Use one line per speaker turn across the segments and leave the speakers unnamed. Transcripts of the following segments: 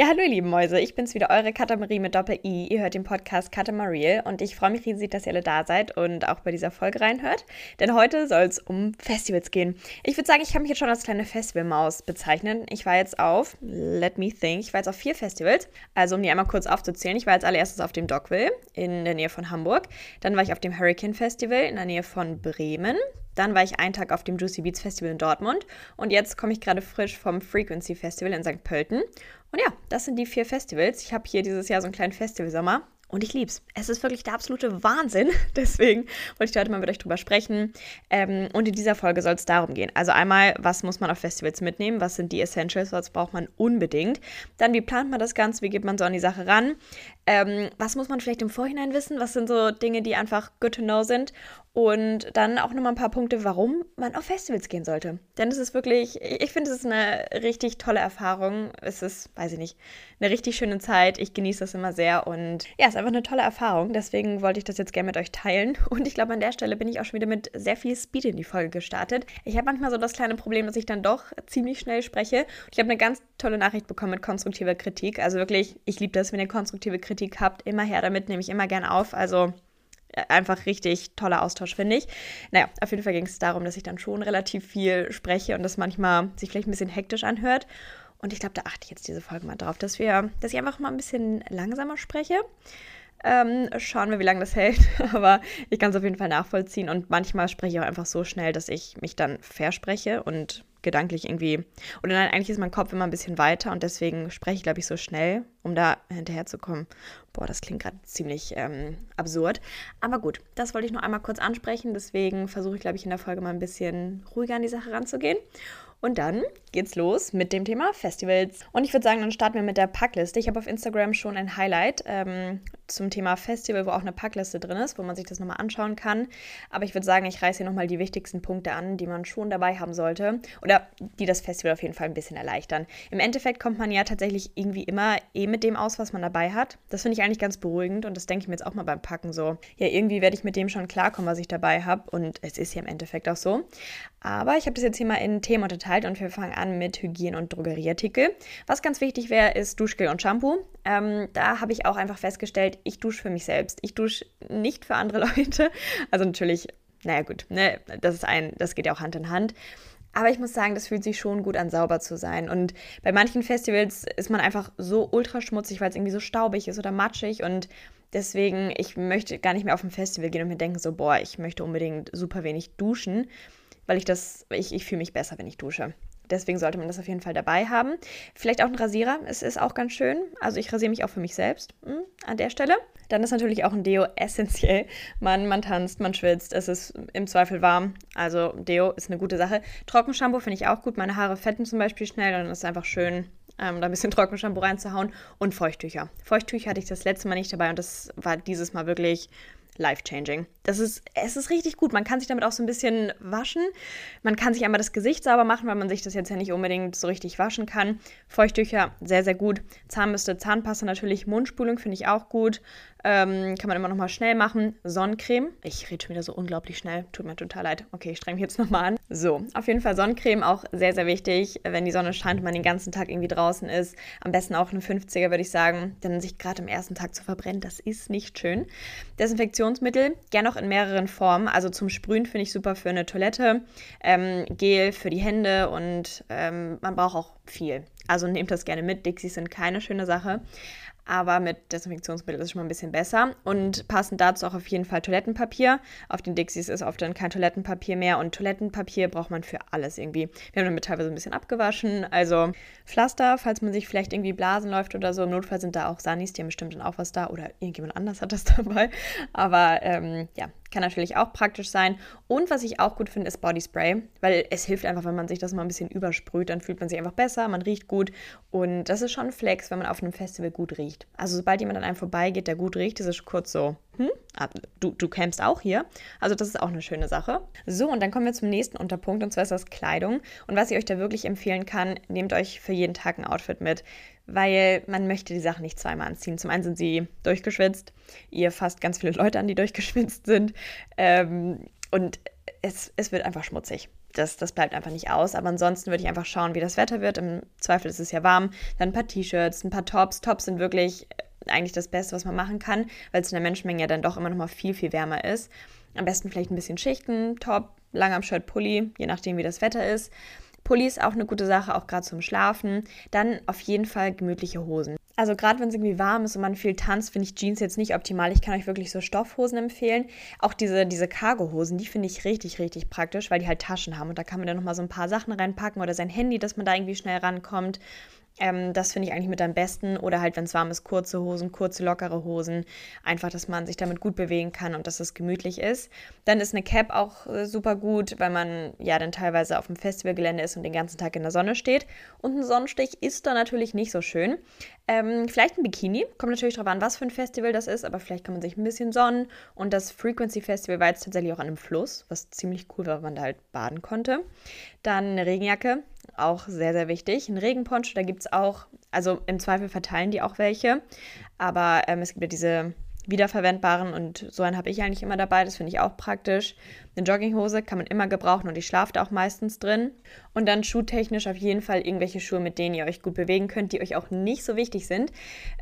Ja, hallo ihr lieben Mäuse, ich bin's wieder, eure Katamarie mit Doppel-I. Ihr hört den Podcast Katamariel und ich freue mich riesig, dass ihr alle da seid und auch bei dieser Folge reinhört, denn heute soll es um Festivals gehen. Ich würde sagen, ich kann mich jetzt schon als kleine Festivalmaus bezeichnen. Ich war jetzt auf, let me think, ich war jetzt auf vier Festivals, also um die einmal kurz aufzuzählen. Ich war als allererstes auf dem Dockville in der Nähe von Hamburg, dann war ich auf dem Hurricane Festival in der Nähe von Bremen, dann war ich einen Tag auf dem Juicy Beats Festival in Dortmund und jetzt komme ich gerade frisch vom Frequency Festival in St. Pölten. Und ja, das sind die vier Festivals. Ich habe hier dieses Jahr so einen kleinen Festivalsommer und ich lieb's. Es ist wirklich der absolute Wahnsinn. Deswegen wollte ich heute mal mit euch drüber sprechen. Ähm, und in dieser Folge soll es darum gehen. Also einmal, was muss man auf Festivals mitnehmen? Was sind die Essentials? Was braucht man unbedingt? Dann, wie plant man das Ganze? Wie geht man so an die Sache ran? Ähm, was muss man vielleicht im Vorhinein wissen? Was sind so Dinge, die einfach good to know sind? Und dann auch nochmal ein paar Punkte, warum man auf Festivals gehen sollte. Denn es ist wirklich, ich finde, es ist eine richtig tolle Erfahrung. Es ist, weiß ich nicht, eine richtig schöne Zeit. Ich genieße das immer sehr und ja, es ist einfach eine tolle Erfahrung. Deswegen wollte ich das jetzt gerne mit euch teilen. Und ich glaube, an der Stelle bin ich auch schon wieder mit sehr viel Speed in die Folge gestartet. Ich habe manchmal so das kleine Problem, dass ich dann doch ziemlich schnell spreche. Und ich habe eine ganz tolle Nachricht bekommen mit konstruktiver Kritik. Also wirklich, ich liebe das, wenn ihr konstruktive Kritik habt. Immer her damit, nehme ich immer gerne auf. Also einfach richtig toller Austausch, finde ich. Naja, auf jeden Fall ging es darum, dass ich dann schon relativ viel spreche und das manchmal sich vielleicht ein bisschen hektisch anhört. Und ich glaube, da achte ich jetzt diese Folge mal drauf, dass wir, dass ich einfach mal ein bisschen langsamer spreche. Ähm, schauen wir, wie lange das hält. Aber ich kann es auf jeden Fall nachvollziehen. Und manchmal spreche ich auch einfach so schnell, dass ich mich dann verspreche und gedanklich irgendwie. Oder nein, eigentlich ist mein Kopf immer ein bisschen weiter und deswegen spreche ich, glaube ich, so schnell, um da hinterherzukommen. Boah, das klingt gerade ziemlich ähm, absurd. Aber gut, das wollte ich noch einmal kurz ansprechen. Deswegen versuche ich, glaube ich, in der Folge mal ein bisschen ruhiger an die Sache ranzugehen. Und dann geht's los mit dem Thema Festivals. Und ich würde sagen, dann starten wir mit der Packliste. Ich habe auf Instagram schon ein Highlight ähm, zum Thema Festival, wo auch eine Packliste drin ist, wo man sich das nochmal anschauen kann. Aber ich würde sagen, ich reiße hier nochmal die wichtigsten Punkte an, die man schon dabei haben sollte oder die das Festival auf jeden Fall ein bisschen erleichtern. Im Endeffekt kommt man ja tatsächlich irgendwie immer eh mit dem aus, was man dabei hat. Das finde ich eigentlich ganz beruhigend und das denke ich mir jetzt auch mal beim Packen so. Ja, irgendwie werde ich mit dem schon klarkommen, was ich dabei habe und es ist ja im Endeffekt auch so. Aber ich habe das jetzt hier mal in Themen unterteilt und wir fangen an mit Hygiene- und Drogerieartikel. Was ganz wichtig wäre, ist Duschgel und Shampoo. Ähm, da habe ich auch einfach festgestellt, ich dusche für mich selbst. Ich dusche nicht für andere Leute. Also natürlich, naja gut, ne, das ist ein, das geht ja auch Hand in Hand. Aber ich muss sagen, das fühlt sich schon gut an, sauber zu sein. Und bei manchen Festivals ist man einfach so ultra schmutzig, weil es irgendwie so staubig ist oder matschig. Und deswegen, ich möchte gar nicht mehr auf ein Festival gehen und mir denken so, boah, ich möchte unbedingt super wenig duschen, weil ich das, ich, ich fühle mich besser, wenn ich dusche. Deswegen sollte man das auf jeden Fall dabei haben. Vielleicht auch ein Rasierer. Es ist auch ganz schön. Also ich rasiere mich auch für mich selbst hm, an der Stelle. Dann ist natürlich auch ein Deo essentiell. Man, man tanzt, man schwitzt, es ist im Zweifel warm. Also Deo ist eine gute Sache. Trockenshampoo finde ich auch gut. Meine Haare fetten zum Beispiel schnell und es ist einfach schön, ähm, da ein bisschen Trockenshampoo reinzuhauen. Und Feuchttücher. Feuchttücher hatte ich das letzte Mal nicht dabei und das war dieses Mal wirklich life-changing. Das ist, es ist richtig gut. Man kann sich damit auch so ein bisschen waschen. Man kann sich einmal das Gesicht sauber machen, weil man sich das jetzt ja nicht unbedingt so richtig waschen kann. Feuchttücher, sehr, sehr gut. Zahnbürste, Zahnpasta natürlich. Mundspülung finde ich auch gut. Ähm, kann man immer noch mal schnell machen. Sonnencreme. Ich rede schon wieder so unglaublich schnell. Tut mir total leid. Okay, ich streng mich jetzt nochmal an. So, auf jeden Fall Sonnencreme auch sehr, sehr wichtig. Wenn die Sonne scheint und man den ganzen Tag irgendwie draußen ist. Am besten auch eine 50er, würde ich sagen. Denn sich gerade am ersten Tag zu verbrennen, das ist nicht schön. Desinfektionsmittel, gerne auch in mehreren Formen. Also zum Sprühen finde ich super für eine Toilette. Ähm, Gel für die Hände und ähm, man braucht auch viel. Also nehmt das gerne mit. Dixies sind keine schöne Sache aber mit Desinfektionsmittel ist es schon mal ein bisschen besser. Und passend dazu auch auf jeden Fall Toilettenpapier. Auf den Dixies ist oft dann kein Toilettenpapier mehr und Toilettenpapier braucht man für alles irgendwie. Wir haben damit teilweise ein bisschen abgewaschen. Also Pflaster, falls man sich vielleicht irgendwie Blasen läuft oder so. Im Notfall sind da auch Sanis, die haben bestimmt dann auch was da oder irgendjemand anders hat das dabei. Aber ähm, ja, kann natürlich auch praktisch sein. Und was ich auch gut finde, ist Bodyspray, weil es hilft einfach, wenn man sich das mal ein bisschen übersprüht, dann fühlt man sich einfach besser, man riecht gut. Und das ist schon ein Flex, wenn man auf einem Festival gut riecht. Also sobald jemand an einem vorbeigeht, der gut riecht, ist es kurz so, hm, ah, du, du campst auch hier. Also das ist auch eine schöne Sache. So, und dann kommen wir zum nächsten Unterpunkt, und zwar ist das Kleidung. Und was ich euch da wirklich empfehlen kann, nehmt euch für jeden Tag ein Outfit mit weil man möchte die Sachen nicht zweimal anziehen. Zum einen sind sie durchgeschwitzt, ihr fasst ganz viele Leute an, die durchgeschwitzt sind ähm, und es, es wird einfach schmutzig. das, das bleibt einfach nicht aus. Aber ansonsten würde ich einfach schauen, wie das Wetter wird. Im Zweifel ist es ja warm. Dann ein paar T-Shirts, ein paar Tops. Tops sind wirklich eigentlich das Beste, was man machen kann, weil es in der Menschenmenge ja dann doch immer noch mal viel, viel wärmer ist. Am besten vielleicht ein bisschen Schichten, Top, lang am Shirt, Pulli, je nachdem, wie das Wetter ist. Pulli ist auch eine gute Sache, auch gerade zum Schlafen. Dann auf jeden Fall gemütliche Hosen. Also gerade wenn es irgendwie warm ist und man viel tanzt, finde ich Jeans jetzt nicht optimal. Ich kann euch wirklich so Stoffhosen empfehlen. Auch diese, diese Cargo-Hosen, die finde ich richtig, richtig praktisch, weil die halt Taschen haben. Und da kann man dann nochmal so ein paar Sachen reinpacken oder sein Handy, dass man da irgendwie schnell rankommt. Ähm, das finde ich eigentlich mit am besten. Oder halt, wenn es warm ist, kurze Hosen, kurze, lockere Hosen. Einfach, dass man sich damit gut bewegen kann und dass es gemütlich ist. Dann ist eine Cap auch äh, super gut, weil man ja dann teilweise auf dem Festivalgelände ist und den ganzen Tag in der Sonne steht. Und ein Sonnenstich ist da natürlich nicht so schön. Ähm, vielleicht ein Bikini. Kommt natürlich darauf an, was für ein Festival das ist, aber vielleicht kann man sich ein bisschen sonnen. Und das Frequency Festival war jetzt tatsächlich auch an einem Fluss, was ziemlich cool war, weil man da halt baden konnte. Dann eine Regenjacke, auch sehr, sehr wichtig. Ein Regenponcho, da gibt es auch, also im Zweifel verteilen die auch welche, aber ähm, es gibt ja diese wiederverwendbaren und so einen habe ich eigentlich immer dabei. Das finde ich auch praktisch. Eine Jogginghose kann man immer gebrauchen und die schlaft auch meistens drin. Und dann schuhtechnisch auf jeden Fall irgendwelche Schuhe, mit denen ihr euch gut bewegen könnt, die euch auch nicht so wichtig sind,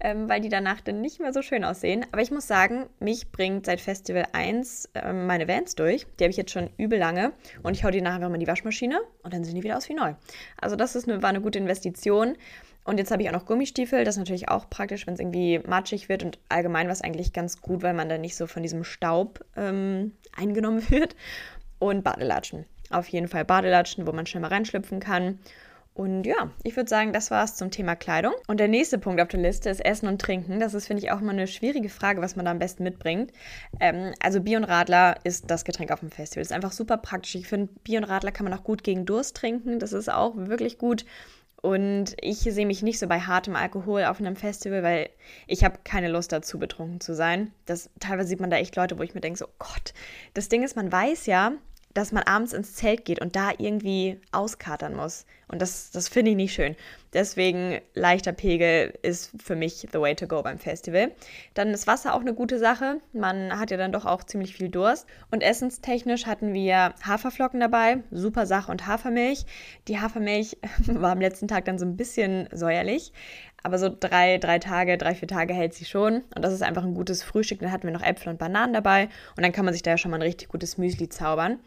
ähm, weil die danach dann nicht mehr so schön aussehen. Aber ich muss sagen, mich bringt seit Festival 1 äh, meine Vans durch. Die habe ich jetzt schon übel lange und ich hau die nachher einfach mal in die Waschmaschine und dann sehen die wieder aus wie neu. Also das ist eine, war eine gute Investition. Und jetzt habe ich auch noch Gummistiefel. Das ist natürlich auch praktisch, wenn es irgendwie matschig wird. Und allgemein war es eigentlich ganz gut, weil man dann nicht so von diesem Staub ähm, eingenommen wird. Und Badelatschen. Auf jeden Fall Badelatschen, wo man schnell mal reinschlüpfen kann. Und ja, ich würde sagen, das war es zum Thema Kleidung. Und der nächste Punkt auf der Liste ist Essen und Trinken. Das ist, finde ich, auch mal eine schwierige Frage, was man da am besten mitbringt. Ähm, also Bier und Radler ist das Getränk auf dem Festival. Ist einfach super praktisch. Ich finde, Bier und Radler kann man auch gut gegen Durst trinken. Das ist auch wirklich gut. Und ich sehe mich nicht so bei hartem Alkohol auf einem Festival, weil ich habe keine Lust dazu, betrunken zu sein. Das, teilweise sieht man da echt Leute, wo ich mir denke, so oh Gott, das Ding ist, man weiß ja, dass man abends ins Zelt geht und da irgendwie auskatern muss. Und das, das finde ich nicht schön. Deswegen leichter Pegel ist für mich the way to go beim Festival. Dann ist Wasser auch eine gute Sache. Man hat ja dann doch auch ziemlich viel Durst. Und essenstechnisch hatten wir Haferflocken dabei, super Sache und Hafermilch. Die Hafermilch war am letzten Tag dann so ein bisschen säuerlich. Aber so drei, drei Tage, drei, vier Tage hält sie schon. Und das ist einfach ein gutes Frühstück. Dann hatten wir noch Äpfel und Bananen dabei. Und dann kann man sich da ja schon mal ein richtig gutes Müsli zaubern.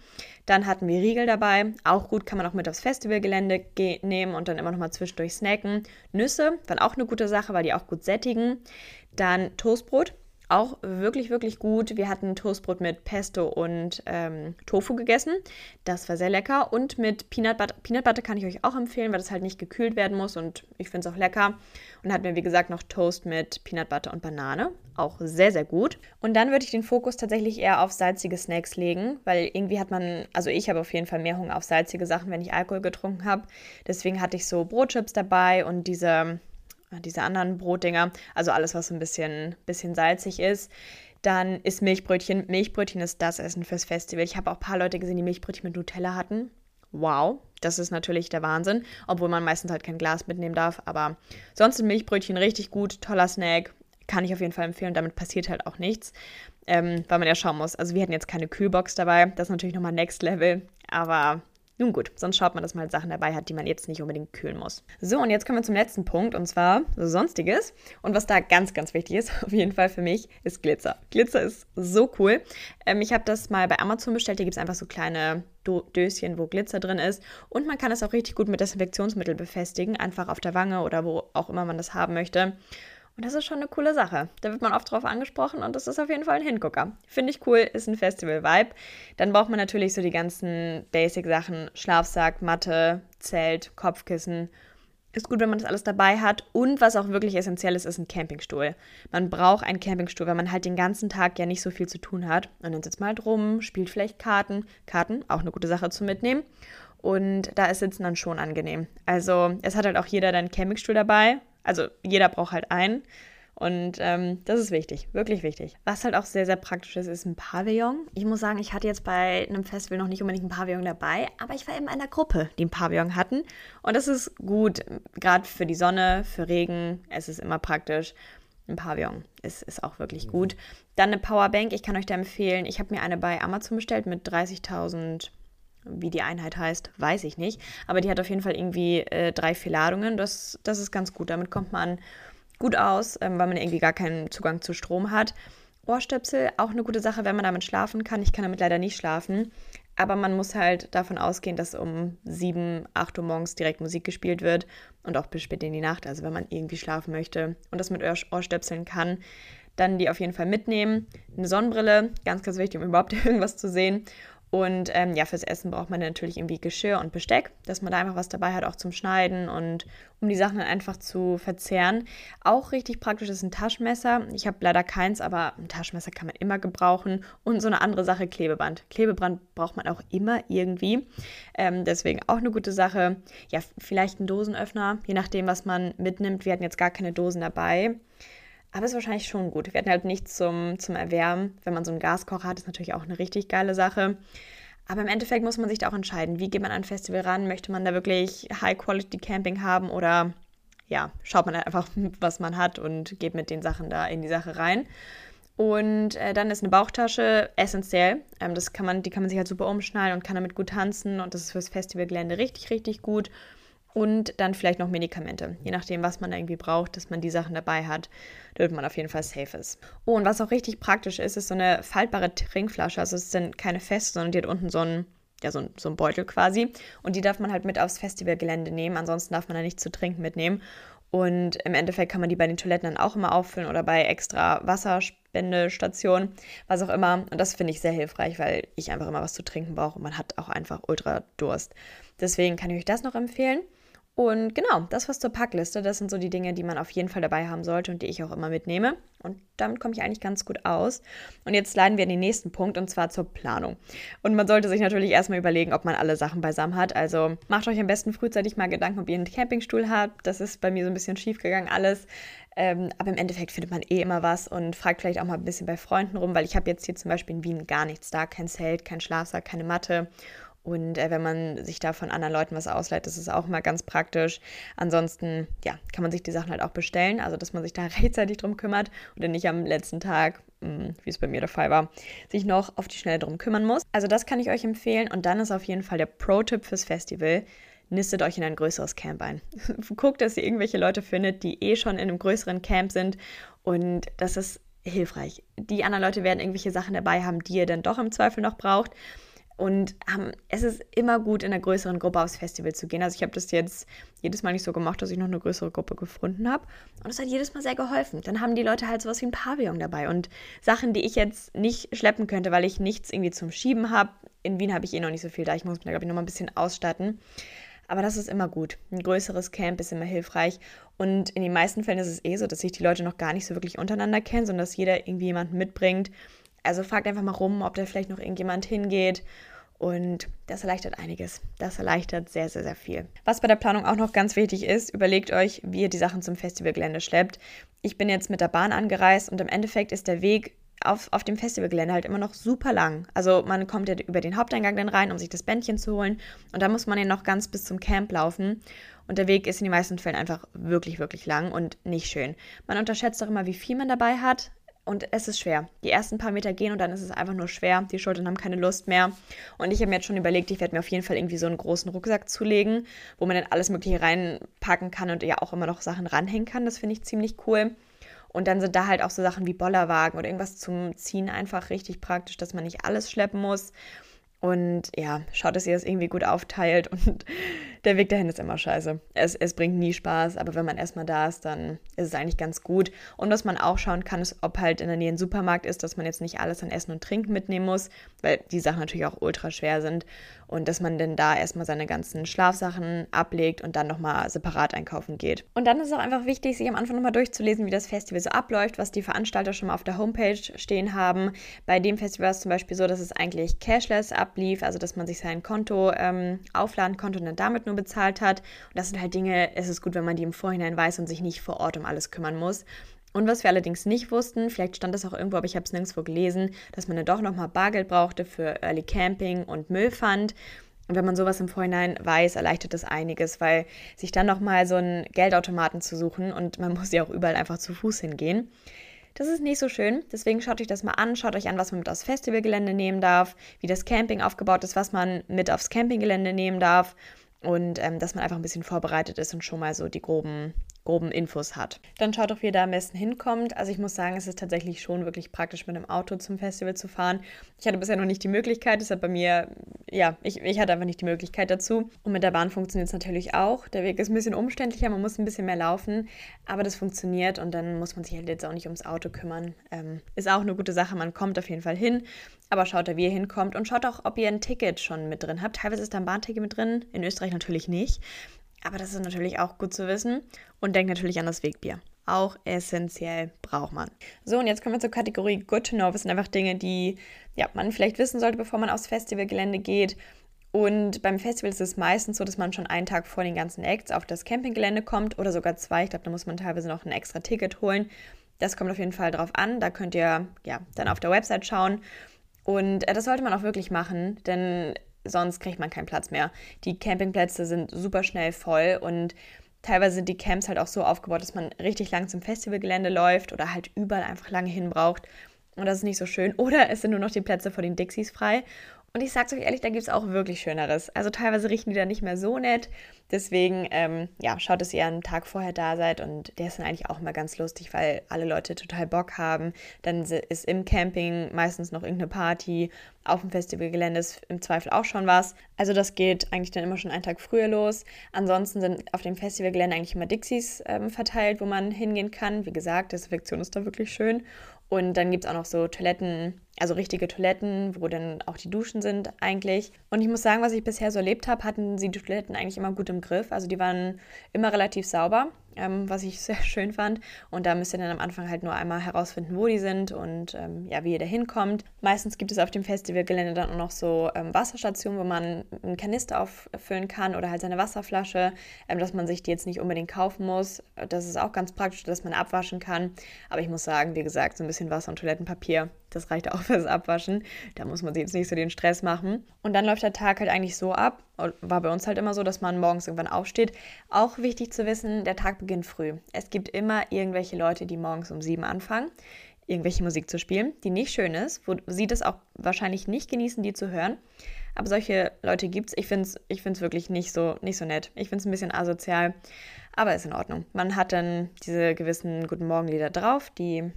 Dann hatten wir Riegel dabei. Auch gut, kann man auch mit aufs Festivalgelände nehmen und dann immer noch mal zwischendurch snacken. Nüsse waren auch eine gute Sache, weil die auch gut sättigen. Dann Toastbrot auch wirklich, wirklich gut. Wir hatten Toastbrot mit Pesto und ähm, Tofu gegessen. Das war sehr lecker. Und mit Peanut Butter. Peanut Butter kann ich euch auch empfehlen, weil das halt nicht gekühlt werden muss und ich finde es auch lecker. Und hatten wir, wie gesagt, noch Toast mit Peanut Butter und Banane. Auch sehr, sehr gut. Und dann würde ich den Fokus tatsächlich eher auf salzige Snacks legen, weil irgendwie hat man, also ich habe auf jeden Fall mehr Hunger auf salzige Sachen, wenn ich Alkohol getrunken habe. Deswegen hatte ich so Brotchips dabei und diese diese anderen Brotdinger, also alles, was ein bisschen, bisschen salzig ist. Dann ist Milchbrötchen. Milchbrötchen ist das Essen fürs Festival. Ich habe auch ein paar Leute gesehen, die Milchbrötchen mit Nutella hatten. Wow, das ist natürlich der Wahnsinn, obwohl man meistens halt kein Glas mitnehmen darf. Aber sonst sind Milchbrötchen richtig gut, toller Snack, kann ich auf jeden Fall empfehlen. Damit passiert halt auch nichts, ähm, weil man ja schauen muss. Also wir hatten jetzt keine Kühlbox dabei, das ist natürlich nochmal Next Level, aber nun gut, sonst schaut man, dass man halt Sachen dabei hat, die man jetzt nicht unbedingt kühlen muss. So, und jetzt kommen wir zum letzten Punkt, und zwar Sonstiges. Und was da ganz, ganz wichtig ist, auf jeden Fall für mich, ist Glitzer. Glitzer ist so cool. Ähm, ich habe das mal bei Amazon bestellt, hier gibt es einfach so kleine Döschen, wo Glitzer drin ist. Und man kann es auch richtig gut mit Desinfektionsmittel befestigen, einfach auf der Wange oder wo auch immer man das haben möchte. Und das ist schon eine coole Sache. Da wird man oft drauf angesprochen und das ist auf jeden Fall ein Hingucker. Finde ich cool, ist ein Festival-Vibe. Dann braucht man natürlich so die ganzen Basic-Sachen: Schlafsack, Matte, Zelt, Kopfkissen. Ist gut, wenn man das alles dabei hat. Und was auch wirklich essentiell ist, ist ein Campingstuhl. Man braucht einen Campingstuhl, weil man halt den ganzen Tag ja nicht so viel zu tun hat. Und dann sitzt man halt rum, spielt vielleicht Karten. Karten, auch eine gute Sache zu mitnehmen. Und da ist Sitzen dann schon angenehm. Also es hat halt auch jeder deinen Campingstuhl dabei, also jeder braucht halt einen. Und ähm, das ist wichtig, wirklich wichtig. Was halt auch sehr, sehr praktisch ist, ist ein Pavillon. Ich muss sagen, ich hatte jetzt bei einem Festival noch nicht unbedingt ein Pavillon dabei, aber ich war eben in einer Gruppe, die ein Pavillon hatten. Und das ist gut, gerade für die Sonne, für Regen. Es ist immer praktisch. Ein Pavillon ist, ist auch wirklich gut. Dann eine Powerbank, ich kann euch da empfehlen. Ich habe mir eine bei Amazon bestellt mit 30.000 Wie die Einheit heißt, weiß ich nicht. Aber die hat auf jeden Fall irgendwie äh, drei, vier Ladungen. Das, das ist ganz gut. Damit kommt man gut aus, ähm, weil man irgendwie gar keinen Zugang zu Strom hat. Ohrstöpsel, auch eine gute Sache, wenn man damit schlafen kann. Ich kann damit leider nicht schlafen. Aber man muss halt davon ausgehen, dass um 7, 8 Uhr morgens direkt Musik gespielt wird und auch bis spät in die Nacht. Also wenn man irgendwie schlafen möchte und das mit Ohrstöpseln kann, dann die auf jeden Fall mitnehmen. Eine Sonnenbrille, ganz, ganz wichtig, um überhaupt irgendwas zu sehen. Und ähm, ja, fürs Essen braucht man natürlich irgendwie Geschirr und Besteck, dass man da einfach was dabei hat, auch zum Schneiden und um die Sachen dann einfach zu verzehren. Auch richtig praktisch ist ein Taschenmesser. Ich habe leider keins, aber ein Taschenmesser kann man immer gebrauchen. Und so eine andere Sache, Klebeband. Klebeband braucht man auch immer irgendwie. Ähm, deswegen auch eine gute Sache. Ja, vielleicht ein Dosenöffner, je nachdem, was man mitnimmt. Wir hatten jetzt gar keine Dosen dabei. Aber ist wahrscheinlich schon gut. Wir hatten halt nichts zum, zum Erwärmen. Wenn man so einen Gaskocher hat, ist natürlich auch eine richtig geile Sache. Aber im Endeffekt muss man sich da auch entscheiden, wie geht man an ein Festival ran? Möchte man da wirklich High-Quality-Camping haben oder ja, schaut man einfach, was man hat und geht mit den Sachen da in die Sache rein. Und äh, dann ist eine Bauchtasche essentiell. Ähm, das kann man, die kann man sich halt super umschnallen und kann damit gut tanzen. Und das ist fürs Festivalgelände richtig, richtig gut und dann vielleicht noch Medikamente, je nachdem, was man da irgendwie braucht, dass man die Sachen dabei hat, damit man auf jeden Fall safe ist. Oh, und was auch richtig praktisch ist, ist so eine faltbare Trinkflasche. Also es dann keine feste, sondern die hat unten so ein ja, so ein, so ein Beutel quasi. Und die darf man halt mit aufs Festivalgelände nehmen. Ansonsten darf man da nichts zu trinken mitnehmen. Und im Endeffekt kann man die bei den Toiletten dann auch immer auffüllen oder bei extra Wasserspendestationen, was auch immer. Und das finde ich sehr hilfreich, weil ich einfach immer was zu trinken brauche und man hat auch einfach ultra Durst. Deswegen kann ich euch das noch empfehlen. Und genau, das was zur Packliste. Das sind so die Dinge, die man auf jeden Fall dabei haben sollte und die ich auch immer mitnehme. Und damit komme ich eigentlich ganz gut aus. Und jetzt leiten wir in den nächsten Punkt und zwar zur Planung. Und man sollte sich natürlich erstmal überlegen, ob man alle Sachen beisammen hat. Also macht euch am besten frühzeitig mal Gedanken, ob ihr einen Campingstuhl habt. Das ist bei mir so ein bisschen schief gegangen alles. Ähm, aber im Endeffekt findet man eh immer was und fragt vielleicht auch mal ein bisschen bei Freunden rum, weil ich habe jetzt hier zum Beispiel in Wien gar nichts da. Kein Zelt, kein Schlafsack, keine Matte. Und äh, wenn man sich da von anderen Leuten was ausleiht, das ist auch mal ganz praktisch. Ansonsten, ja, kann man sich die Sachen halt auch bestellen, also dass man sich da rechtzeitig drum kümmert und dann nicht am letzten Tag, mh, hm, wie es bei mir der Fall war, sich noch auf die Schnelle drum kümmern muss. Also das kann ich euch empfehlen. Und dann ist auf jeden Fall der Pro-Tipp fürs Festival. Nistet euch in ein größeres Camp ein. Guckt, dass ihr irgendwelche Leute findet, die eh schon in einem größeren Camp sind. Und das ist hilfreich. Die anderen Leute werden irgendwelche Sachen dabei haben, die ihr dann doch im Zweifel noch braucht. Und ähm, es ist immer gut, in einer größeren Gruppe aufs Festival zu gehen. Also ich habe das jetzt jedes Mal nicht so gemacht, dass ich noch eine größere Gruppe gefunden habe. Und es hat jedes Mal sehr geholfen. Dann haben die Leute halt sowas wie ein Pavillon dabei und Sachen, die ich jetzt nicht schleppen könnte, weil ich nichts irgendwie zum Schieben habe. In Wien habe ich eh noch nicht so viel da. Ich muss mich da, glaube ich, noch mal ein bisschen ausstatten. Aber das ist immer gut. Ein größeres Camp ist immer hilfreich. Und in den meisten Fällen ist es eh so, dass sich die Leute noch gar nicht so wirklich untereinander kennen, sondern dass jeder irgendwie jemanden mitbringt. Also fragt einfach mal rum, ob da vielleicht noch irgendjemand hingeht und das erleichtert einiges. Das erleichtert sehr, sehr, sehr viel. Was bei der Planung auch noch ganz wichtig ist, überlegt euch, wie ihr die Sachen zum Festivalgelände schleppt. Ich bin jetzt mit der Bahn angereist und im Endeffekt ist der Weg auf, auf dem Festivalgelände halt immer noch super lang. Also man kommt ja über den Haupteingang dann rein, um sich das Bändchen zu holen. Und dann muss man ja noch ganz bis zum Camp laufen. Und der Weg ist in den meisten Fällen einfach wirklich, wirklich lang und nicht schön. Man unterschätzt auch immer, wie viel man dabei hat. Und es ist schwer. Die ersten paar Meter gehen und dann ist es einfach nur schwer. Die Schultern haben keine Lust mehr. Und ich habe mir jetzt schon überlegt, ich werde mir auf jeden Fall irgendwie so einen großen Rucksack zulegen, wo man dann alles Mögliche reinpacken kann und ja auch immer noch Sachen ranhängen kann. Das finde ich ziemlich cool. Und dann sind da halt auch so Sachen wie Bollerwagen oder irgendwas zum Ziehen einfach richtig praktisch, dass man nicht alles schleppen muss. Und ja, schaut, dass ihr das irgendwie gut aufteilt. Und der Weg dahin ist immer scheiße. Es, es bringt nie Spaß, aber wenn man erstmal da ist, dann ist es eigentlich ganz gut. Und was man auch schauen kann, ist, ob halt in der Nähe ein Supermarkt ist, dass man jetzt nicht alles an Essen und Trinken mitnehmen muss, weil die Sachen natürlich auch ultra schwer sind. Und dass man dann da erstmal seine ganzen Schlafsachen ablegt und dann nochmal separat einkaufen geht. Und dann ist es auch einfach wichtig, sich am Anfang nochmal durchzulesen, wie das Festival so abläuft, was die Veranstalter schon mal auf der Homepage stehen haben. Bei dem Festival ist es zum Beispiel so, dass es eigentlich cashless ablief, also dass man sich sein Konto ähm, aufladen konnte und dann damit nur bezahlt hat. Und das sind halt Dinge, es ist gut, wenn man die im Vorhinein weiß und sich nicht vor Ort um alles kümmern muss. Und was wir allerdings nicht wussten, vielleicht stand das auch irgendwo, aber ich habe es nirgendwo gelesen, dass man dann doch nochmal Bargeld brauchte für Early Camping und Müllpfand. Und wenn man sowas im Vorhinein weiß, erleichtert das einiges, weil sich dann nochmal so einen Geldautomaten zu suchen und man muss ja auch überall einfach zu Fuß hingehen, Das ist nicht so schön. Deswegen schaut euch das mal an. Schaut euch an, was man mit aufs Festivalgelände nehmen darf, wie das Camping aufgebaut ist, was man mit aufs Campinggelände nehmen darf und ähm, dass man einfach ein bisschen vorbereitet ist und schon mal so die groben groben Infos hat. Dann schaut doch, wie ihr da am besten hinkommt. Also ich muss sagen, es ist tatsächlich schon wirklich praktisch, mit einem Auto zum Festival zu fahren. Ich hatte bisher noch nicht die Möglichkeit, deshalb bei mir, ja, ich, ich hatte einfach nicht die Möglichkeit dazu. Und mit der Bahn funktioniert es natürlich auch. Der Weg ist ein bisschen umständlicher, man muss ein bisschen mehr laufen, aber das funktioniert und dann muss man sich halt jetzt auch nicht ums Auto kümmern. Ähm, ist auch eine gute Sache, man kommt auf jeden Fall hin, aber schaut da, wie ihr hinkommt und schaut auch, ob ihr ein Ticket schon mit drin habt. Teilweise ist da ein Bahnticket mit drin, in Österreich natürlich nicht. Aber das ist natürlich auch gut zu wissen. Und denkt natürlich an das Wegbier. Auch essentiell braucht man. So, und jetzt kommen wir zur Kategorie Good to Know. Das sind einfach Dinge, die ja, man vielleicht wissen sollte, bevor man aufs Festivalgelände geht. Und beim Festival ist es meistens so, dass man schon einen Tag vor den ganzen Acts auf das Campinggelände kommt oder sogar zwei. Ich glaube, da muss man teilweise noch ein extra Ticket holen. Das kommt auf jeden Fall drauf an. Da könnt ihr ja dann auf der Website schauen. Und äh, das sollte man auch wirklich machen, denn sonst kriegt man keinen Platz mehr. Die Campingplätze sind super schnell voll und teilweise sind die Camps halt auch so aufgebaut, dass man richtig lang zum Festivalgelände läuft oder halt überall einfach lange hin braucht. Und das ist nicht so schön. Oder es sind nur noch die Plätze vor den Dixies frei. Und ich sag's euch ehrlich, da gibt es auch wirklich Schöneres. Also teilweise riechen die da nicht mehr so nett. Deswegen, ähm, ja, schaut, dass ihr einen Tag vorher da seid. Und der ist dann eigentlich auch immer ganz lustig, weil alle Leute total Bock haben. Dann ist im Camping meistens noch irgendeine Party. Auf dem Festivalgelände ist im Zweifel auch schon was. Also das geht eigentlich dann immer schon einen Tag früher los. Ansonsten sind auf dem Festivalgelände eigentlich immer Dixies ähm, verteilt, wo man hingehen kann. Wie gesagt, Desinfektion ist da wirklich schön. Und dann gibt es auch noch so Toiletten, also richtige Toiletten, wo dann auch die Duschen sind eigentlich. Und ich muss sagen, was ich bisher so erlebt habe, hatten sie die Toiletten eigentlich immer gut im Griff. Also die waren immer relativ sauber ähm, was ich sehr schön fand. Und da müsst ihr dann am Anfang halt nur einmal herausfinden, wo die sind und ähm, ja, wie ihr da hinkommt. Meistens gibt es auf dem Festivalgelände dann auch noch so ähm, Wasserstationen, wo man einen Kanister auffüllen kann oder halt seine Wasserflasche, ähm, dass man sich die jetzt nicht unbedingt kaufen muss. Das ist auch ganz praktisch, dass man abwaschen kann. Aber ich muss sagen, wie gesagt, so ein bisschen Wasser und Toilettenpapier das reicht auch fürs Abwaschen. Da muss man sich jetzt nicht so den Stress machen. Und dann läuft der Tag halt eigentlich so ab. War bei uns halt immer so, dass man morgens irgendwann aufsteht. Auch wichtig zu wissen, der Tag beginnt früh. Es gibt immer irgendwelche Leute, die morgens um sieben anfangen, irgendwelche Musik zu spielen, die nicht schön ist, wo sie das auch wahrscheinlich nicht genießen, die zu hören. Aber solche Leute gibt es. Ich finde es ich find's wirklich nicht so, nicht so nett. Ich finde es ein bisschen asozial, aber ist in Ordnung. Man hat dann diese gewissen Guten Morgen-Lieder drauf, die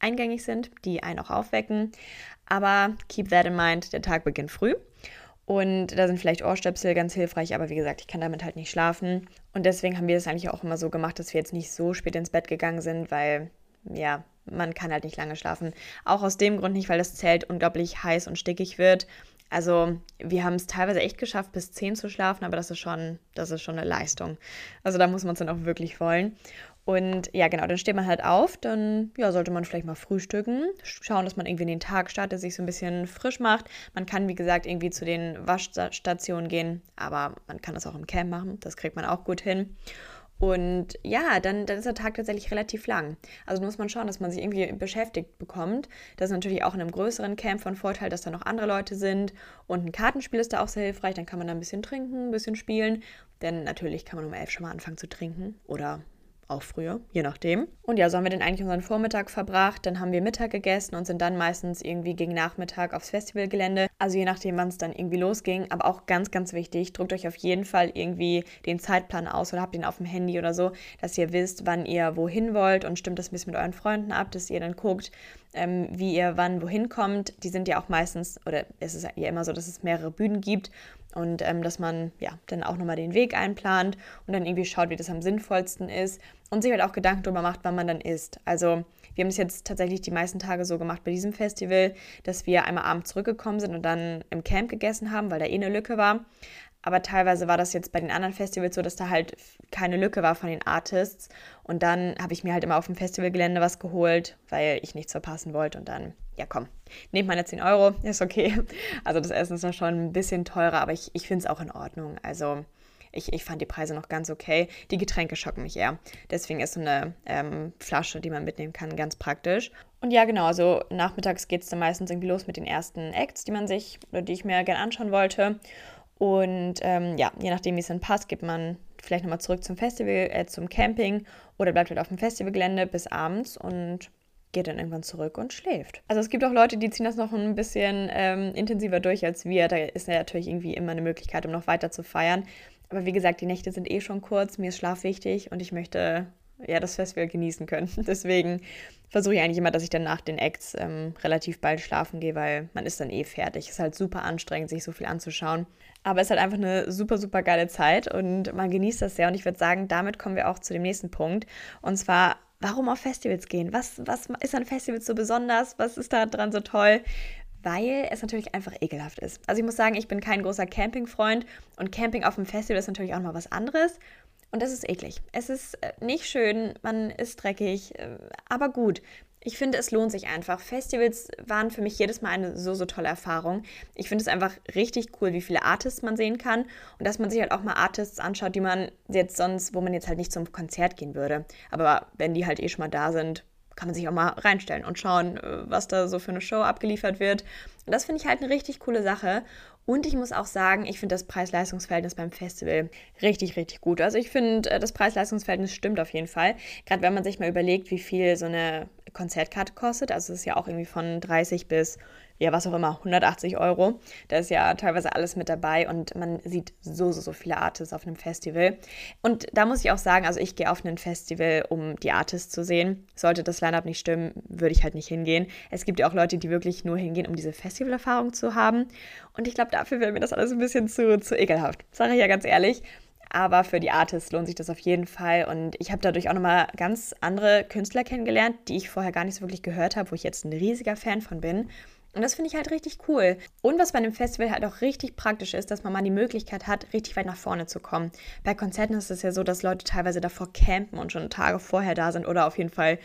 eingängig sind, die einen auch aufwecken. Aber keep that in mind, der Tag beginnt früh. Und da sind vielleicht Ohrstöpsel ganz hilfreich, aber wie gesagt, ich kann damit halt nicht schlafen. Und deswegen haben wir das eigentlich auch immer so gemacht, dass wir jetzt nicht so spät ins Bett gegangen sind, weil, ja, man kann halt nicht lange schlafen. Auch aus dem Grund nicht, weil das Zelt unglaublich heiß und stickig wird. Also wir haben es teilweise echt geschafft, bis 10 zu schlafen, aber das ist schon, das ist schon eine Leistung. Also da muss man es dann auch wirklich wollen. Und ja, genau, dann steht man halt auf, dann ja, sollte man vielleicht mal frühstücken, schauen, dass man irgendwie in den Tag startet, sich so ein bisschen frisch macht. Man kann, wie gesagt, irgendwie zu den Waschstationen gehen, aber man kann das auch im Camp machen, das kriegt man auch gut hin. Und ja, dann, dann ist der Tag tatsächlich relativ lang. Also muss man schauen, dass man sich irgendwie beschäftigt bekommt. Das ist natürlich auch in einem größeren Camp von Vorteil, dass da noch andere Leute sind. Und ein Kartenspiel ist da auch sehr hilfreich. Dann kann man da ein bisschen trinken, ein bisschen spielen. Denn natürlich kann man um elf schon mal anfangen zu trinken. Oder auch früher, je nachdem. Und ja, so haben wir dann eigentlich unseren Vormittag verbracht. Dann haben wir Mittag gegessen und sind dann meistens irgendwie gegen Nachmittag aufs Festivalgelände. Also je nachdem, wann es dann irgendwie losging. Aber auch ganz, ganz wichtig, drückt euch auf jeden Fall irgendwie den Zeitplan aus oder habt ihn auf dem Handy oder so, dass ihr wisst, wann ihr wohin wollt und stimmt das ein bisschen mit euren Freunden ab, dass ihr dann guckt, ähm, wie ihr wann wohin kommt. Die sind ja auch meistens, oder es ist ja immer so, dass es mehrere Bühnen gibt und ähm, dass man ja dann auch nochmal den Weg einplant und dann irgendwie schaut, wie das am sinnvollsten ist und sich halt auch Gedanken darüber macht, wann man dann isst. Also wir haben es jetzt tatsächlich die meisten Tage so gemacht bei diesem Festival, dass wir einmal abends zurückgekommen sind und dann im Camp gegessen haben, weil da eh eine Lücke war. Aber teilweise war das jetzt bei den anderen Festivals so, dass da halt keine Lücke war von den Artists. Und dann habe ich mir halt immer auf dem Festivalgelände was geholt, weil ich nichts verpassen wollte. Und dann, ja komm, nehmt meine 10 Euro, ist okay. Also das Essen ist noch schon ein bisschen teurer, aber ich, ich finde es auch in Ordnung. Also ich, ich fand die Preise noch ganz okay. Die Getränke schocken mich eher. Deswegen ist so eine ähm, Flasche, die man mitnehmen kann, ganz praktisch. Und ja, genau, also nachmittags geht es dann meistens irgendwie los mit den ersten Acts, die man sich oder die ich mir gerne anschauen wollte. Und ähm, ja, je nachdem, wie es dann passt, geht man vielleicht nochmal zurück zum Festival, äh, zum Camping oder bleibt halt auf dem Festivalgelände bis abends. Und geht dann irgendwann zurück und schläft. Also es gibt auch Leute, die ziehen das noch ein bisschen ähm, intensiver durch als wir. Da ist ja natürlich irgendwie immer eine Möglichkeit, um noch weiter zu feiern. Aber wie gesagt, die Nächte sind eh schon kurz, mir ist Schlaf wichtig und ich möchte ja das Festival genießen können. Deswegen versuche ich eigentlich immer, dass ich dann nach den Acts ähm, relativ bald schlafen gehe, weil man ist dann eh fertig. Es ist halt super anstrengend, sich so viel anzuschauen. Aber es ist halt einfach eine super, super geile Zeit und man genießt das sehr. Und ich würde sagen, damit kommen wir auch zu dem nächsten Punkt. Und zwar, warum auf Festivals gehen? Was, was ist an Festivals so besonders? Was ist da dran so toll? weil es natürlich einfach ekelhaft ist. Also ich muss sagen, ich bin kein großer Campingfreund und Camping auf dem Festival ist natürlich auch mal was anderes. Und das ist eklig. Es ist äh, nicht schön, man ist dreckig, äh, aber gut. Ich finde, es lohnt sich einfach. Festivals waren für mich jedes Mal eine so, so tolle Erfahrung. Ich finde es einfach richtig cool, wie viele Artists man sehen kann und dass man sich halt auch mal Artists anschaut, die man jetzt sonst, wo man jetzt halt nicht zum Konzert gehen würde. Aber wenn die halt eh schon mal da sind, kann man sich auch mal reinstellen und schauen, äh, was da so für eine Show abgeliefert wird. Und das finde ich halt eine richtig coole Sache. Und ich muss auch sagen, ich finde das Preis-Leistungs-Verhältnis beim Festival richtig, richtig gut. Also ich finde, äh, das Preis-Leistungs-Verhältnis stimmt auf jeden Fall. Gerade wenn man sich mal überlegt, wie viel so eine Konzertkarte kostet. Also es ist ja auch irgendwie von 30 bis ja, was auch immer, 180 Euro. Da ist ja teilweise alles mit dabei und man sieht so, so, so viele Artists auf einem Festival. Und da muss ich auch sagen, also ich gehe auf ein Festival, um die Artists zu sehen. Sollte das Line-Up nicht stimmen, würde ich halt nicht hingehen. Es gibt ja auch Leute, die wirklich nur hingehen, um diese Festivalerfahrung zu haben. Und ich glaube, dafür wäre mir das alles ein bisschen zu, zu ekelhaft. Sage ich ja ganz ehrlich. Aber für die Artists lohnt sich das auf jeden Fall. Und ich habe dadurch auch nochmal ganz andere Künstler kennengelernt, die ich vorher gar nicht so wirklich gehört habe, wo ich jetzt ein riesiger Fan von bin. Und das finde ich halt richtig cool. Und was bei einem Festival halt auch richtig praktisch ist, dass man mal die Möglichkeit hat, richtig weit nach vorne zu kommen. Bei Konzerten ist es ja so, dass Leute teilweise davor campen und schon Tage vorher da sind oder auf jeden Fall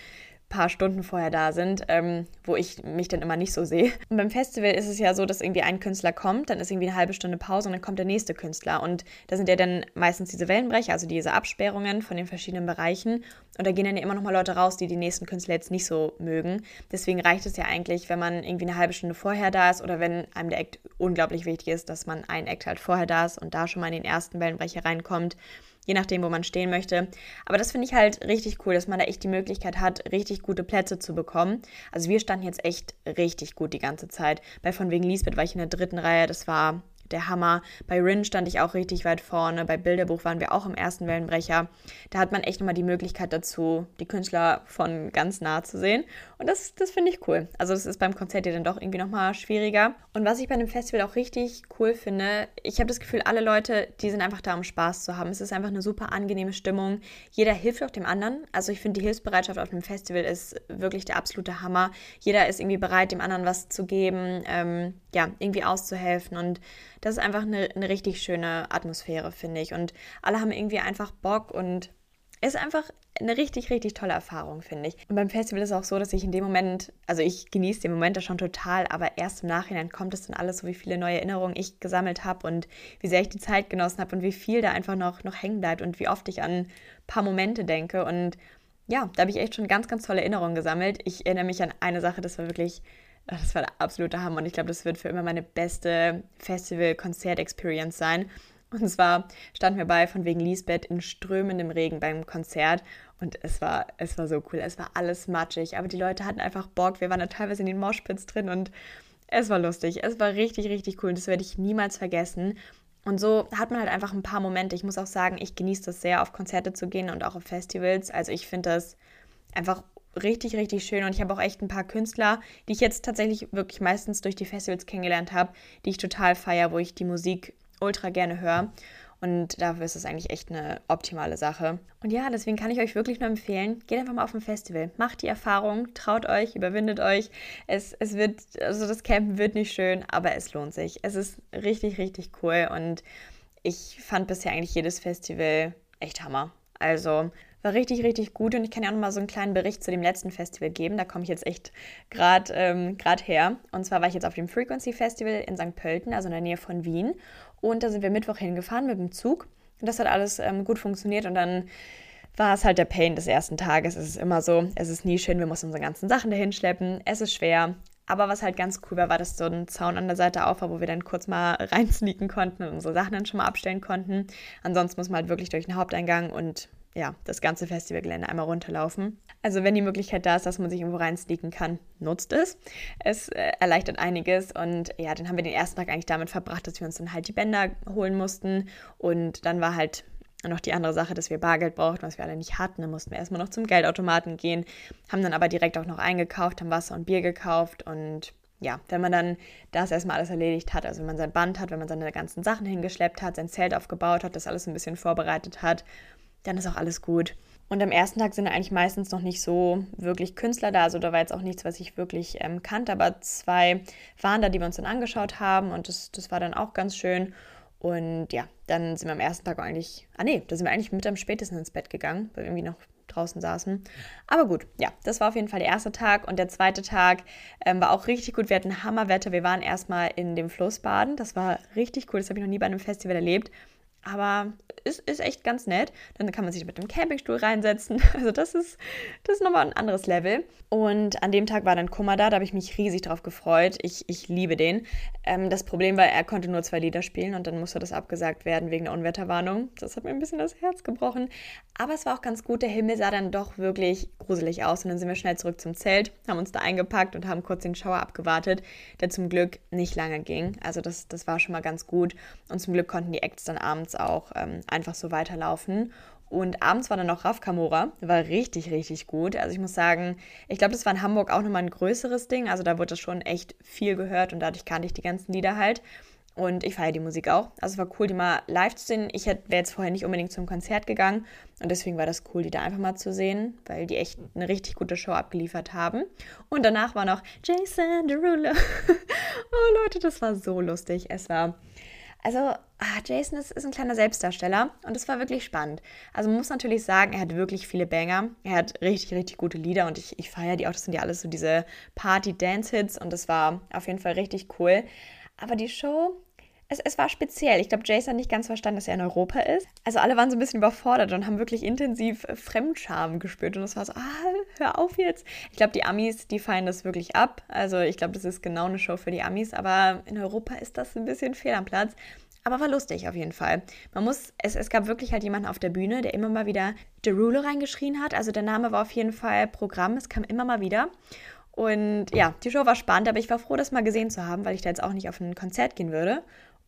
paar Stunden vorher da sind, ähm, wo ich mich dann immer nicht so sehe. Und beim Festival ist es ja so, dass irgendwie ein Künstler kommt, dann ist irgendwie eine halbe Stunde Pause und dann kommt der nächste Künstler. Und da sind ja dann meistens diese Wellenbrecher, also diese Absperrungen von den verschiedenen Bereichen. Und da gehen dann ja immer noch mal Leute raus, die die nächsten Künstler jetzt nicht so mögen. Deswegen reicht es ja eigentlich, wenn man irgendwie eine halbe Stunde vorher da ist oder wenn einem der Act unglaublich wichtig ist, dass man ein Act halt vorher da ist und da schon mal in den ersten Wellenbrecher reinkommt je nachdem, wo man stehen möchte. Aber das finde ich halt richtig cool, dass man da echt die Möglichkeit hat, richtig gute Plätze zu bekommen. Also wir standen jetzt echt richtig gut die ganze Zeit. Bei von wegen Lisbeth war ich in der dritten Reihe, das war der Hammer. Bei Rin stand ich auch richtig weit vorne. Bei Bilderbuch waren wir auch im ersten Wellenbrecher. Da hat man echt nochmal die Möglichkeit dazu, die Künstler von ganz nah zu sehen. Und das, das finde ich cool. Also das ist beim Konzert ja dann doch irgendwie nochmal schwieriger. Und was ich bei einem Festival auch richtig cool finde, ich habe das Gefühl, alle Leute, die sind einfach da, um Spaß zu haben. Es ist einfach eine super angenehme Stimmung. Jeder hilft auch dem anderen. Also ich finde, die Hilfsbereitschaft auf einem Festival ist wirklich der absolute Hammer. Jeder ist irgendwie bereit, dem anderen was zu geben, ähm, ja, irgendwie auszuhelfen. Und das ist einfach eine, eine richtig schöne Atmosphäre, finde ich. Und alle haben irgendwie einfach Bock und ist einfach eine richtig, richtig tolle Erfahrung, finde ich. Und beim Festival ist es auch so, dass ich in dem Moment, also ich genieße den Moment da schon total, aber erst im Nachhinein kommt es dann alles, so wie viele neue Erinnerungen ich gesammelt habe und wie sehr ich die Zeit genossen habe und wie viel da einfach noch, noch hängen bleibt und wie oft ich an ein paar Momente denke. Und ja, da habe ich echt schon ganz, ganz tolle Erinnerungen gesammelt. Ich erinnere mich an eine Sache, das war wirklich das war der absolute Hammer und ich glaube, das wird für immer meine beste Festival-Konzert-Experience sein. Und zwar standen wir bei von wegen Lisbeth in strömendem Regen beim Konzert und es war, es war so cool. Es war alles matschig, aber die Leute hatten einfach Bock. Wir waren da teilweise in den Moshpits drin und es war lustig. Es war richtig, richtig cool das werde ich niemals vergessen. Und so hat man halt einfach ein paar Momente. Ich muss auch sagen, ich genieße das sehr, auf Konzerte zu gehen und auch auf Festivals. Also ich finde das einfach richtig, richtig schön. Und ich habe auch echt ein paar Künstler, die ich jetzt tatsächlich wirklich meistens durch die Festivals kennengelernt habe, die ich total feiere, wo ich die Musik ultra gerne höre. Und dafür ist es eigentlich echt eine optimale Sache. Und ja, deswegen kann ich euch wirklich nur empfehlen, geht einfach mal auf ein Festival. Macht die Erfahrung, traut euch, überwindet euch. Es, es wird, also das Campen wird nicht schön, aber es lohnt sich. Es ist richtig, richtig cool. Und ich fand bisher eigentlich jedes Festival echt Hammer. Also war richtig, richtig gut und ich kann ja auch noch mal so einen kleinen Bericht zu dem letzten Festival geben. Da komme ich jetzt echt gerade ähm, her. Und zwar war ich jetzt auf dem Frequency Festival in St. Pölten, also in der Nähe von Wien. Und da sind wir Mittwoch hingefahren mit dem Zug. Und das hat alles ähm, gut funktioniert und dann war es halt der Pain des ersten Tages. Es ist immer so, es ist nie schön, wir mussten unsere ganzen Sachen dahin schleppen. Es ist schwer. Aber was halt ganz cool war, war, dass so ein Zaun an der Seite auf war, wo wir dann kurz mal reinsneaken konnten und unsere Sachen dann schon mal abstellen konnten. Ansonsten muss man halt wirklich durch den Haupteingang und ja, das ganze Festivalgelände einmal runterlaufen. Also wenn die Möglichkeit da ist, dass man sich irgendwo reinsneaken kann, nutzt es. Es äh, erleichtert einiges und ja, dann haben wir den ersten Tag eigentlich damit verbracht, dass wir uns dann halt die Bänder holen mussten und dann war halt noch die andere Sache, dass wir Bargeld brauchten, was wir alle nicht hatten. Dann mussten wir erstmal noch zum Geldautomaten gehen, haben dann aber direkt auch noch eingekauft, haben Wasser und Bier gekauft und ja, wenn man dann das erstmal alles erledigt hat, also wenn man sein Band hat, wenn man seine ganzen Sachen hingeschleppt hat, sein Zelt aufgebaut hat, das alles ein bisschen vorbereitet hat, dann ist auch alles gut. Und am ersten Tag sind eigentlich meistens noch nicht so wirklich Künstler da. Also da war jetzt auch nichts, was ich wirklich ähm, kannte, aber zwei waren da, die wir uns dann angeschaut haben und das, das war dann auch ganz schön. Und ja, dann sind wir am ersten Tag eigentlich, ah nee, da sind wir eigentlich mit am spätesten ins Bett gegangen, weil wir irgendwie noch draußen saßen. Aber gut, ja, das war auf jeden Fall der erste Tag. Und der zweite Tag ähm, war auch richtig gut. Wir hatten Hammerwetter. Wir waren erstmal in dem Fluss baden. Das war richtig cool. Das habe ich noch nie bei einem Festival erlebt. Aber ist, ist echt ganz nett. Dann kann man sich mit dem Campingstuhl reinsetzen. Also das ist, das ist nochmal ein anderes Level. Und an dem Tag war dann Kummer da, da habe ich mich riesig drauf gefreut. Ich, ich liebe den. Ähm, das Problem war, er konnte nur zwei Lieder spielen und dann musste das abgesagt werden wegen der Unwetterwarnung. Das hat mir ein bisschen das Herz gebrochen. Aber es war auch ganz gut. Der Himmel sah dann doch wirklich gruselig aus. Und dann sind wir schnell zurück zum Zelt, haben uns da eingepackt und haben kurz den Schauer abgewartet, der zum Glück nicht lange ging. Also das, das war schon mal ganz gut. Und zum Glück konnten die Acts dann abends auch ähm, einfach so weiterlaufen. Und abends war dann noch Raf Kamora, war richtig, richtig gut. Also ich muss sagen, ich glaube, das war in Hamburg auch nochmal ein größeres Ding. Also da wurde das schon echt viel gehört und dadurch kannte ich die ganzen Lieder halt. Und ich feiere die Musik auch. Also es war cool, die mal live zu sehen. Ich wäre jetzt vorher nicht unbedingt zum Konzert gegangen. Und deswegen war das cool, die da einfach mal zu sehen, weil die echt eine richtig gute Show abgeliefert haben. Und danach war noch Jason Derulo. oh Leute, das war so lustig. Es war also, ah, Jason ist, ist ein kleiner Selbstdarsteller und es war wirklich spannend. Also, man muss natürlich sagen, er hat wirklich viele Banger. Er hat richtig, richtig gute Lieder und ich, ich feiere die auch. Das sind ja alles so diese Party-Dance-Hits und das war auf jeden Fall richtig cool. Aber die Show, es, es, war speziell. Ich glaube, Jason hat nicht ganz verstanden, dass er in Europa ist. Also alle waren so ein bisschen überfordert und haben wirklich intensiv Fremdscham gespürt. Und es war so, ah, hör auf jetzt. Ich glaube, die Amis, die feiern das wirklich ab. Also ich glaube, das ist genau eine Show für die Amis. Aber in Europa ist das ein bisschen fehl am Platz. Aber war lustig auf jeden Fall. Man muss, es, es gab wirklich halt jemanden auf der Bühne, der immer mal wieder Derulo reingeschrien hat. Also der Name war auf jeden Fall Programm. Es kam immer mal wieder. Und ja, die Show war spannend, aber ich war froh, das mal gesehen zu haben, weil ich da jetzt auch nicht auf ein Konzert gehen würde.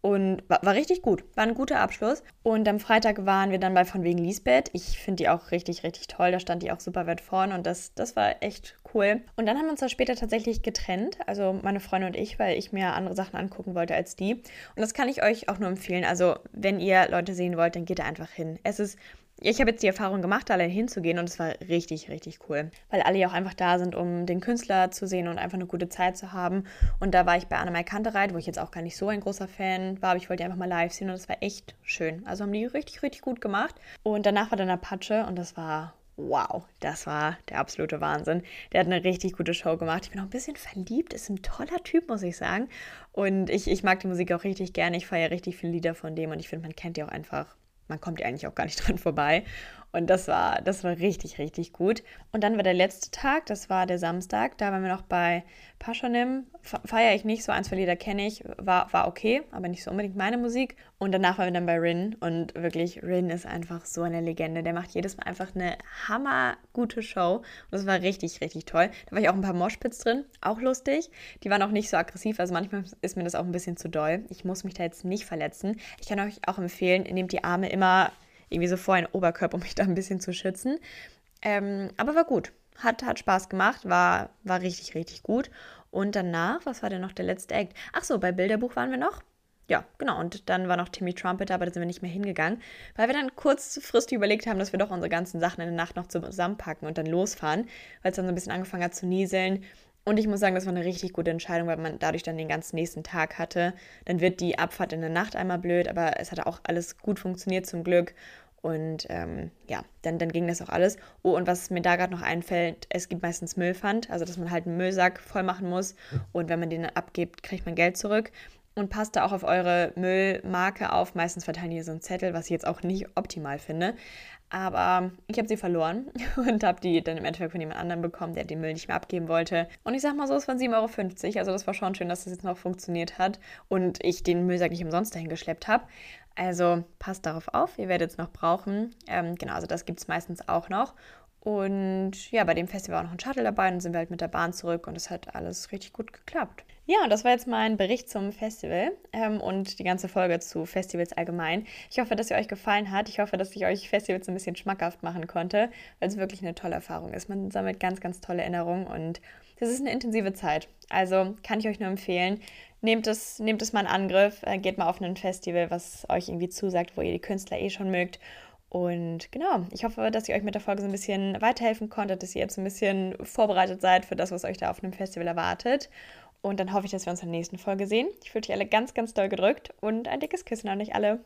Und war, war, richtig gut. War ein guter Abschluss. Und am Freitag waren wir dann bei Von wegen Lisbeth. Ich finde die auch richtig, richtig toll. Da stand die auch super weit vorne und das, das war echt cool. Und dann haben wir uns da später tatsächlich getrennt. Also meine Freunde und ich, weil ich mir andere Sachen angucken wollte als die. Und das kann ich euch auch nur empfehlen. Also wenn ihr Leute sehen wollt, dann geht da einfach hin. Es ist ich habe jetzt die Erfahrung gemacht, allein hinzugehen und es war richtig, richtig cool, weil alle ja auch einfach da sind, um den Künstler zu sehen und einfach eine gute Zeit zu haben. Und da war ich bei Annemai Kantereit, wo ich jetzt auch gar nicht so ein großer Fan war, aber ich wollte einfach mal live sehen und es war echt schön. Also haben die richtig, richtig gut gemacht. Und danach war dann Apache und das war wow, das war der absolute Wahnsinn. Der hat eine richtig gute Show gemacht. Ich bin auch ein bisschen verliebt, ist ein toller Typ, muss ich sagen. Und ich, ich mag die Musik auch richtig gerne. Ich feiere richtig viele Lieder von dem und ich finde, man kennt die auch einfach man kommt ja eigentlich auch gar nicht dran vorbei. Und das war, das war richtig, richtig gut. Und dann war der letzte Tag, das war der Samstag. Da waren wir noch bei Paschonim. Feiere ich nicht, so eins von Lieder kenne ich. War, war okay, aber nicht so unbedingt meine Musik. Und danach waren wir dann bei Rin. Und wirklich, Rin ist einfach so eine Legende. Der macht jedes Mal einfach eine hammergute Show. Und das war richtig, richtig toll. Da war ich auch ein paar Moshpits drin, auch lustig. Die waren auch nicht so aggressiv, also manchmal ist mir das auch ein bisschen zu doll. Ich muss mich da jetzt nicht verletzen. Ich kann euch auch empfehlen, nehmt die Arme immer irgendwie so vor einen Oberkörper, um mich da ein bisschen zu schützen. Ähm, aber war gut. Hat, hat Spaß gemacht, war, war richtig, richtig gut. Und danach, was war denn noch der letzte Act? Ach so, bei Bilderbuch waren wir noch. Ja, genau. Und dann war noch Timmy Trumpet, aber da sind wir nicht mehr hingegangen, weil wir dann kurzfristig überlegt haben, dass wir doch unsere ganzen Sachen in der Nacht noch zusammenpacken und dann losfahren, weil es dann so ein bisschen angefangen hat zu nieseln. Und ich muss sagen, das war eine richtig gute Entscheidung, weil man dadurch dann den ganzen nächsten Tag hatte. Dann wird die Abfahrt in der Nacht einmal blöd, aber es hat auch alles gut funktioniert zum Glück. Und ähm, ja, dann, dann ging das auch alles. Oh, und was mir da gerade noch einfällt, es gibt meistens Müllpfand, also dass man halt einen Müllsack voll machen muss. Und wenn man den dann abgibt, kriegt man Geld zurück. Und passt da auch auf eure Müllmarke auf. Meistens verteilen die so einen Zettel, was ich jetzt auch nicht optimal finde. Aber ich habe sie verloren und habe die dann im Endeffekt von jemand anderem bekommen, der den Müll nicht mehr abgeben wollte. Und ich sag mal so, es waren 7,50 Euro. Also das war schon schön, dass das jetzt noch funktioniert hat und ich den Müllsack nicht umsonst dahin geschleppt habe. Also passt darauf auf, ihr werdet es noch brauchen. Ähm, genau, also das gibt es meistens auch noch. Und ja, bei dem Festival war auch noch ein Shuttle dabei, dann sind wir halt mit der Bahn zurück und es hat alles richtig gut geklappt. Ja, und das war jetzt mein Bericht zum Festival ähm, und die ganze Folge zu Festivals allgemein. Ich hoffe, dass sie euch gefallen hat. Ich hoffe, dass ich euch Festivals ein bisschen schmackhaft machen konnte, weil es wirklich eine tolle Erfahrung ist. Man sammelt ganz, ganz tolle Erinnerungen und das ist eine intensive Zeit. Also kann ich euch nur empfehlen, nehmt es, nehmt es mal in Angriff, äh, geht mal auf ein Festival, was euch irgendwie zusagt, wo ihr die Künstler eh schon mögt und genau, ich hoffe, dass ihr euch mit der Folge so ein bisschen weiterhelfen konntet, dass ihr jetzt ein bisschen vorbereitet seid für das, was euch da auf einem Festival erwartet. Und dann hoffe ich, dass wir uns in der nächsten Folge sehen. Ich fühle euch alle ganz, ganz doll gedrückt und ein dickes Küssen an euch alle.